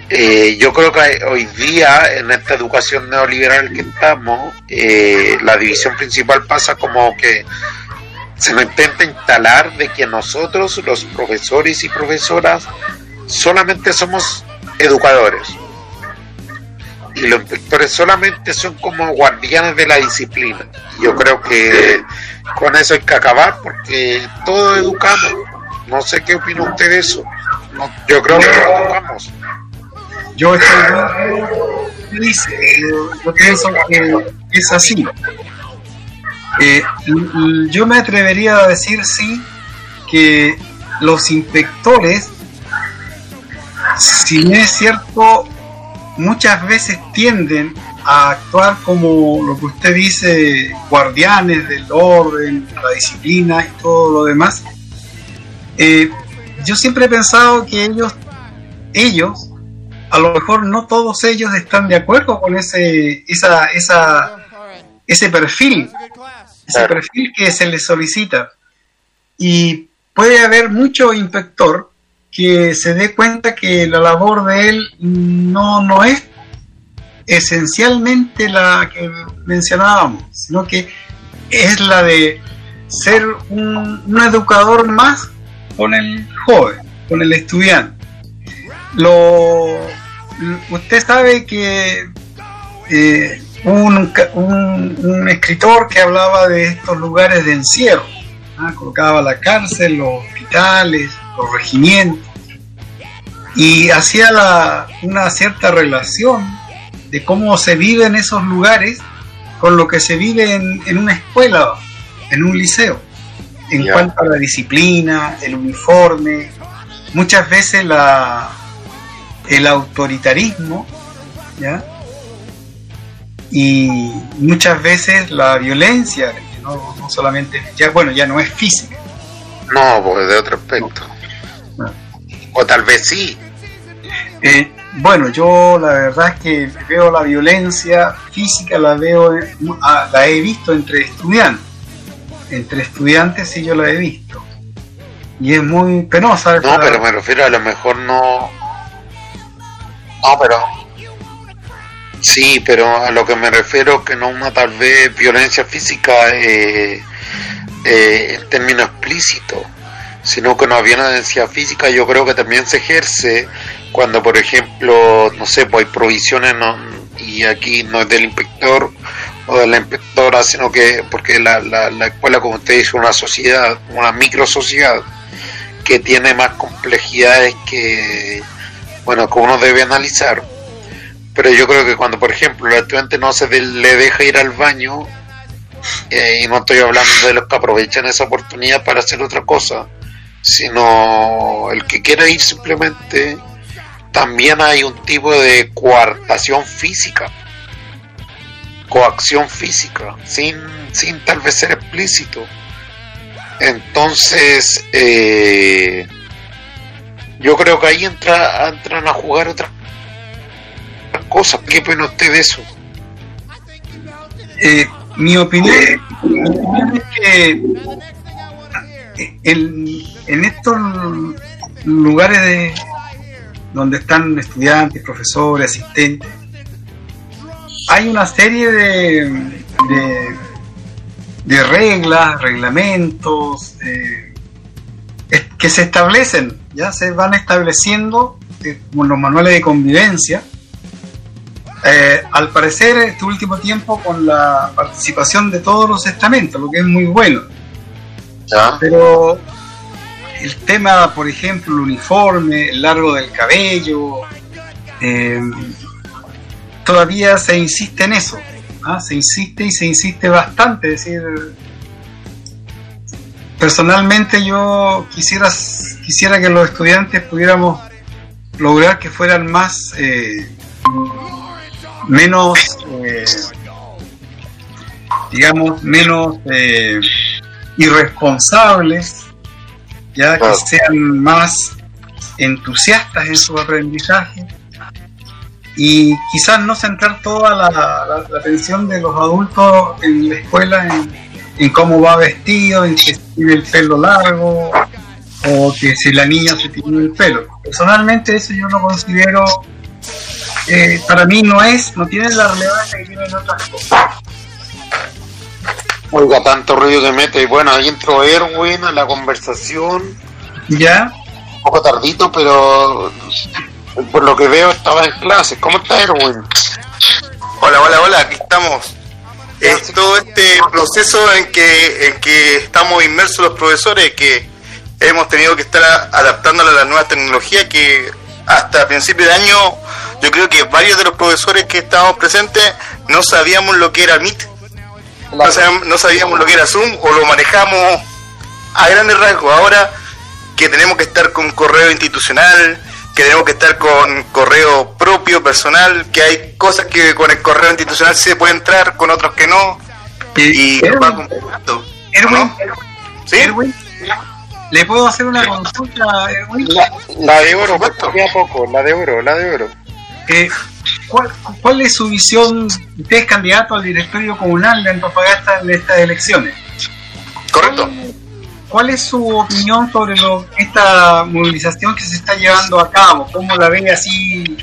eh, yo creo que hoy día en esta educación neoliberal que estamos, eh, la división principal pasa como que se nos intenta instalar de que nosotros, los profesores y profesoras, solamente somos educadores los inspectores solamente son como guardianes de la disciplina. Yo creo que con eso hay que acabar porque todos educamos. No sé qué opina usted de eso. yo creo que educamos. Yo estoy dice, yo pienso que es así. Eh, yo me atrevería a decir sí que los inspectores, si no es cierto, muchas veces tienden a actuar como lo que usted dice, guardianes del orden, la disciplina y todo lo demás. Eh, yo siempre he pensado que ellos, ellos, a lo mejor no todos ellos están de acuerdo con ese, esa, esa, ese perfil, ese perfil que se les solicita. Y puede haber mucho inspector que se dé cuenta que la labor de él no, no es esencialmente la que mencionábamos, sino que es la de ser un, educador más con el joven, con el estudiante. Lo, usted sabe que eh, un, un, escritor que hablaba de estos lugares de encierro, colocaba la cárcel, los hospitales, los regimientos, y hacía la, una cierta relación de cómo se vive en esos lugares con lo que se vive en, una escuela, en un liceo, en cuanto a la disciplina, el uniforme, muchas veces la, el autoritarismo, ¿ya? y muchas veces la violencia, no, no solamente, ya bueno, ya no es física. No, porque de otro aspecto. O tal vez sí. Eh, bueno, yo la verdad es que veo la violencia física, la veo, ah, la he visto entre estudiantes. entre estudiantes y yo la he visto. Y es muy penosa. No, pero me refiero a lo mejor no. No, pero. Sí, pero a lo que me refiero que no una tal vez violencia física eh, eh, en términos explícitos, sino que una violencia física yo creo que también se ejerce cuando, por ejemplo, no sé, pues hay provisiones y aquí no es del inspector o de la inspectora, sino que porque la, la, la escuela, como usted dice, una sociedad, una micro sociedad que tiene más complejidades que, bueno, que uno debe analizar. Pero yo creo que cuando, por ejemplo, el estudiante no se le deja ir al baño, eh, y no estoy hablando de los que aprovechan esa oportunidad para hacer otra cosa, sino el que quiera ir simplemente, también hay un tipo de coartación física, coacción física, sin, sin tal vez ser explícito. Entonces, eh, yo creo que ahí entra, entran a jugar otras cosas. ¿Qué opina usted de eso? Eh, mi, opinión, es que en, estos lugares de, donde están estudiantes, profesores, asistentes, hay una serie de, de reglas, reglamentos eh, que se establecen, ya se van estableciendo eh, como los manuales de convivencia. Eh, al parecer, este último tiempo con la participación de todos los estamentos, lo que es muy bueno. Pero el tema, por ejemplo, el uniforme, el largo del cabello, todavía se insiste en eso. ¿ah? se insiste y se insiste bastante. Es decir, personalmente yo quisiera, quisiera que los estudiantes pudiéramos lograr que fueran más, eh, menos, eh, digamos, menos eh, irresponsables, ya que sean más entusiastas en su aprendizaje y quizás no centrar toda la, atención de los adultos en la escuela en, cómo va vestido, en que tiene el pelo largo o que si la niña se tiene el pelo. Personalmente eso yo lo considero, eh, para mí no es, no tiene la relevancia que tienen otras cosas. Oiga, tanto ruido que mete. Y bueno, ahí entró Erwin a la conversación. Ya. Un poco tardito, pero por lo que veo estaba en clase. ¿Cómo está Erwin? Hola, hola, hola, aquí estamos. Es todo este proceso en que, en que estamos inmersos los profesores, que hemos tenido que estar adaptándonos a las nuevas tecnologías que hasta principio de año yo creo que varios de los profesores que estábamos presentes no sabíamos lo que era Meet, no, sabíamos, no sabíamos lo que era Zoom o lo manejamos a grandes rasgos. Ahora que tenemos que estar con correo institucional, que tenemos que estar con correo propio, personal, que hay cosas que con el correo institucional se puede entrar, con otros que no, y, va complicando. Erwin, ¿Sí? ¿le puedo hacer una consulta, Erwin? La, de oro, a poco, la de oro, la de oro. Eh, ¿cuál, ¿Cuál es su visión? Usted es candidato al directorio comunal de Antofagasta en estas elecciones. Correcto. ¿Cuál es su opinión sobre lo, esta movilización que se está llevando a cabo? ¿Cómo la ve así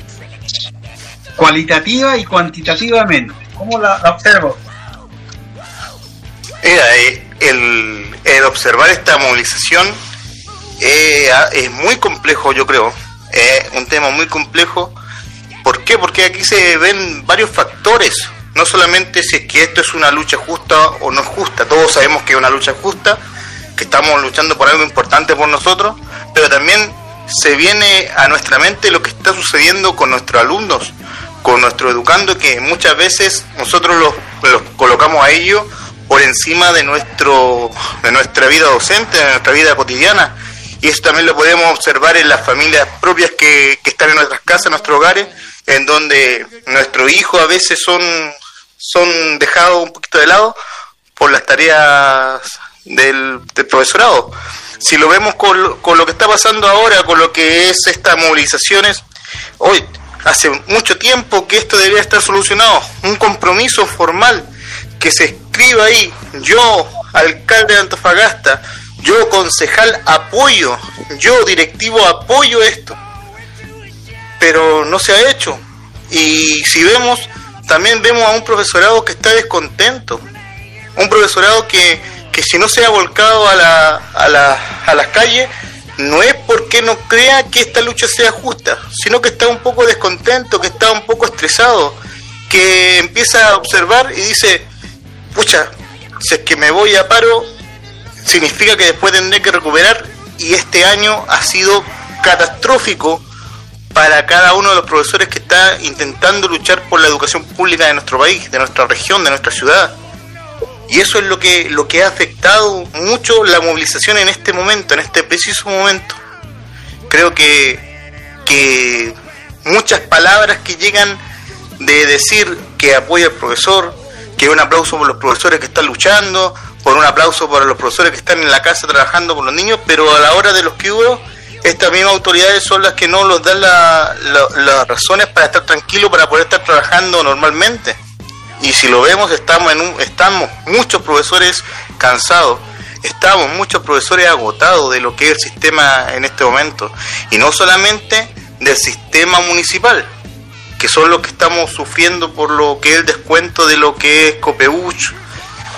cualitativa y cuantitativamente? ¿Cómo la, observo? Mira, eh, el, el, observar esta movilización eh, es muy complejo, yo creo. Es un tema muy complejo. ¿Por qué? Porque aquí se ven varios factores. No solamente si es que esto es una lucha justa o no es justa. Todos sabemos que es una lucha justa que estamos luchando por algo importante por nosotros, pero también se viene a nuestra mente lo que está sucediendo con nuestros alumnos, con nuestro educando, que muchas veces nosotros los, colocamos a ellos por encima de nuestro de nuestra vida docente, de nuestra vida cotidiana. Y eso también lo podemos observar en las familias propias que, que están en nuestras casas, en nuestros hogares, en donde nuestros hijos a veces son, son dejados un poquito de lado por las tareas del, profesorado. Si lo vemos con, lo que está pasando ahora, con lo que es estas movilizaciones, hoy hace mucho tiempo que esto debería estar solucionado, un compromiso formal que se escriba ahí, yo alcalde de Antofagasta, yo concejal apoyo, yo directivo apoyo esto, pero no se ha hecho. Y si vemos, también vemos a un profesorado que está descontento, un profesorado que, que si no se ha volcado a, la, a, la, a las calles, no es porque no crea que esta lucha sea justa, sino que está un poco descontento, que está un poco estresado, que empieza a observar y dice, pucha, si es que me voy a paro, significa que después tendré que recuperar y este año ha sido catastrófico para cada uno de los profesores que está intentando luchar por la educación pública de nuestro país, de nuestra región, de nuestra ciudad. Y eso es lo que, lo que ha afectado mucho la movilización en este momento, en este preciso momento. Creo que, que muchas palabras que llegan de decir que apoya al profesor, que un aplauso por los profesores que están luchando, por un aplauso para los profesores que están en la casa trabajando con los niños, pero a la hora de los hubo, estas mismas autoridades son las que no nos dan las razones para estar tranquilos, para poder estar trabajando normalmente. Y si lo vemos, estamos, en un, estamos muchos profesores cansados, estamos muchos profesores agotados de lo que es el sistema en este momento. Y no solamente del sistema municipal, que son los que estamos sufriendo por lo que es el descuento de lo que es Copeuch,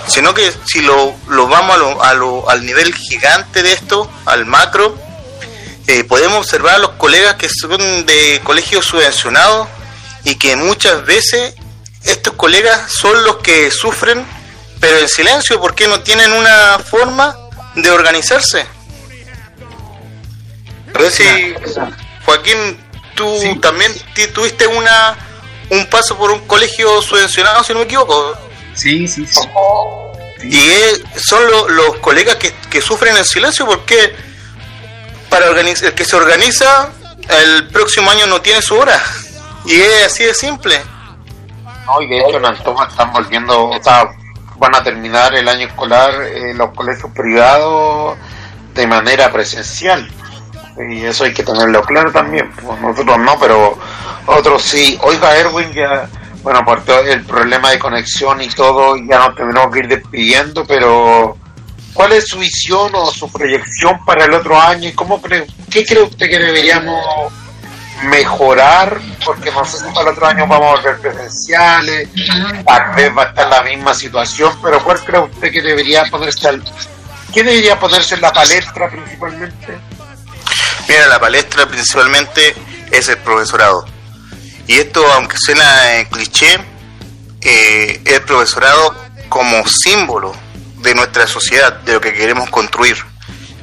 sino que si lo, lo vamos a lo, a lo, al nivel gigante de esto, al macro, eh, podemos observar a los colegas que son de colegios subvencionados y que muchas veces estos colegas son los que sufren, pero en silencio, porque no tienen una forma de organizarse. A ver si, Joaquín, tú también tuviste una un paso por un colegio subvencionado, si no me equivoco. Sí, sí, sí. Y son los colegas que, que, sufren en silencio porque para organizar, el que se organiza el próximo año no tiene su hora. Y es así de simple. No, y de hecho en Antoma están volviendo, o sea, van a terminar el año escolar eh, los colegios privados de manera presencial. Y eso hay que tenerlo claro también. Pues nosotros no, pero otros sí. Oiga, Erwin, ya, bueno, por todo el problema de conexión y todo, ya nos tendremos que ir despidiendo, pero ¿cuál es su visión o su proyección para el otro año? ¿Y cómo cree, qué cree usted que deberíamos mejorar, porque no sé si para el otro año vamos a volver presenciales, tal vez va a estar la misma situación, pero ¿cuál cree usted que debería ponerse al, qué debería ponerse en la palestra principalmente? Mira, la palestra principalmente es el profesorado. Y esto, aunque suena eh, cliché, eh, el profesorado como símbolo de nuestra sociedad, de lo que queremos construir.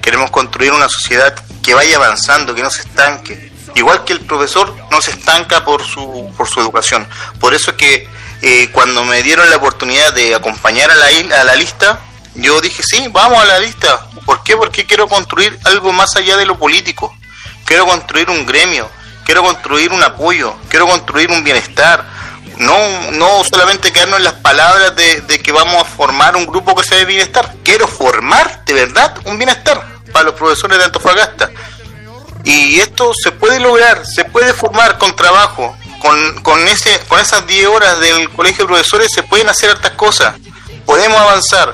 Queremos construir una sociedad que vaya avanzando, que no se estanque, igual que el profesor no se estanca por su, por su educación. Por eso es que eh, cuando me dieron la oportunidad de acompañar a la, a la lista, yo dije, sí, vamos a la lista. ¿Por qué? Porque quiero construir algo más allá de lo político. Quiero construir un gremio, quiero construir un apoyo, quiero construir un bienestar. No, no solamente quedarnos en las palabras de, que vamos a formar un grupo que sea de bienestar. Quiero formar de verdad un bienestar para los profesores de Antofagasta y esto se puede lograr, se puede formar con trabajo, con, con, ese, con esas 10 horas del colegio de profesores se pueden hacer hartas cosas, podemos avanzar,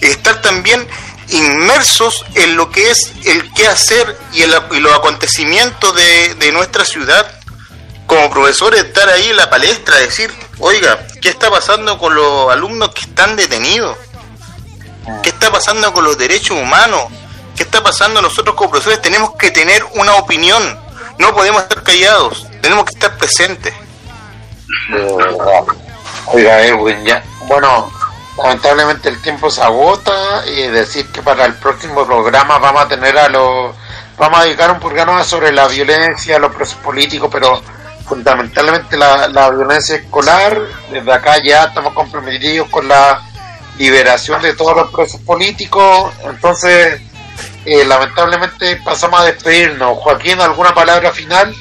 estar también inmersos en lo que es el qué hacer y, los acontecimientos de, nuestra ciudad, como profesores estar ahí en la palestra, decir, oiga, ¿qué está pasando con los alumnos que están detenidos? ¿Qué está pasando con los derechos humanos? ¿Qué está pasando? Nosotros como profesores tenemos que tener una opinión. No podemos estar callados. Tenemos que estar presentes. Oiga, Edwin, ya. Bueno, lamentablemente el tiempo se agota y decir que para el próximo programa vamos a tener a los. Vamos a dedicar un programa sobre la violencia, los procesos políticos, pero fundamentalmente la, la violencia escolar. Desde acá ya estamos comprometidos con la liberación de todos los presos políticos. Entonces, eh, lamentablemente pasamos a despedirnos. Joaquín, ¿alguna palabra final?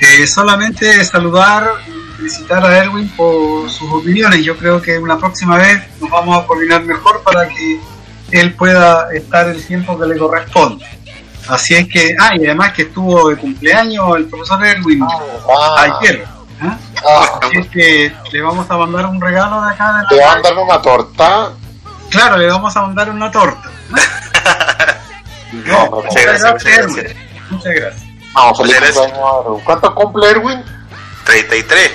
Eh, solamente saludar felicitar a Erwin por sus opiniones. Yo creo que una próxima vez nos vamos a coordinar mejor para que él pueda estar el tiempo que le corresponde. Así es que, ah, y además que estuvo de cumpleaños el profesor Erwin Ah, ayer. ¿ah? ah, Así es que le vamos a mandar un regalo de acá. De te la van a dar una torta. claro, le vamos a mandar una torta. No, muchas gracias, muchas gracias. Muchas gracias. Gracias. ¿Cuánto cumple Erwin? 33.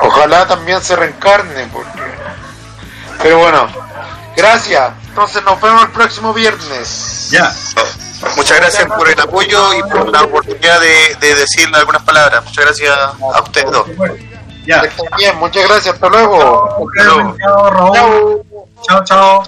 Ojalá también se reencarne, porque... Pero bueno, gracias. Entonces nos vemos el próximo viernes. Ya. Muchas gracias por el apoyo y por la oportunidad de, de decirle algunas palabras. Muchas gracias a ustedes dos. Ya. Bien, muchas gracias. Hasta luego. Chao, chao, Raúl. Chao, chao.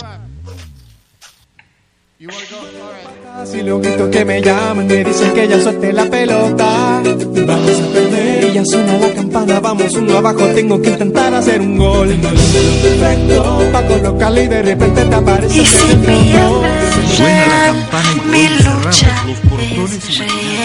Si los gritos que me llaman me dicen que ya suelte la pelota. Vamos a perder. Y ya suena la campana, vamos uno abajo. Tengo que intentar hacer un gol. Perfecto, para colocarle y de repente te aparece. Y si me Suena la campana mi lucha. Es real.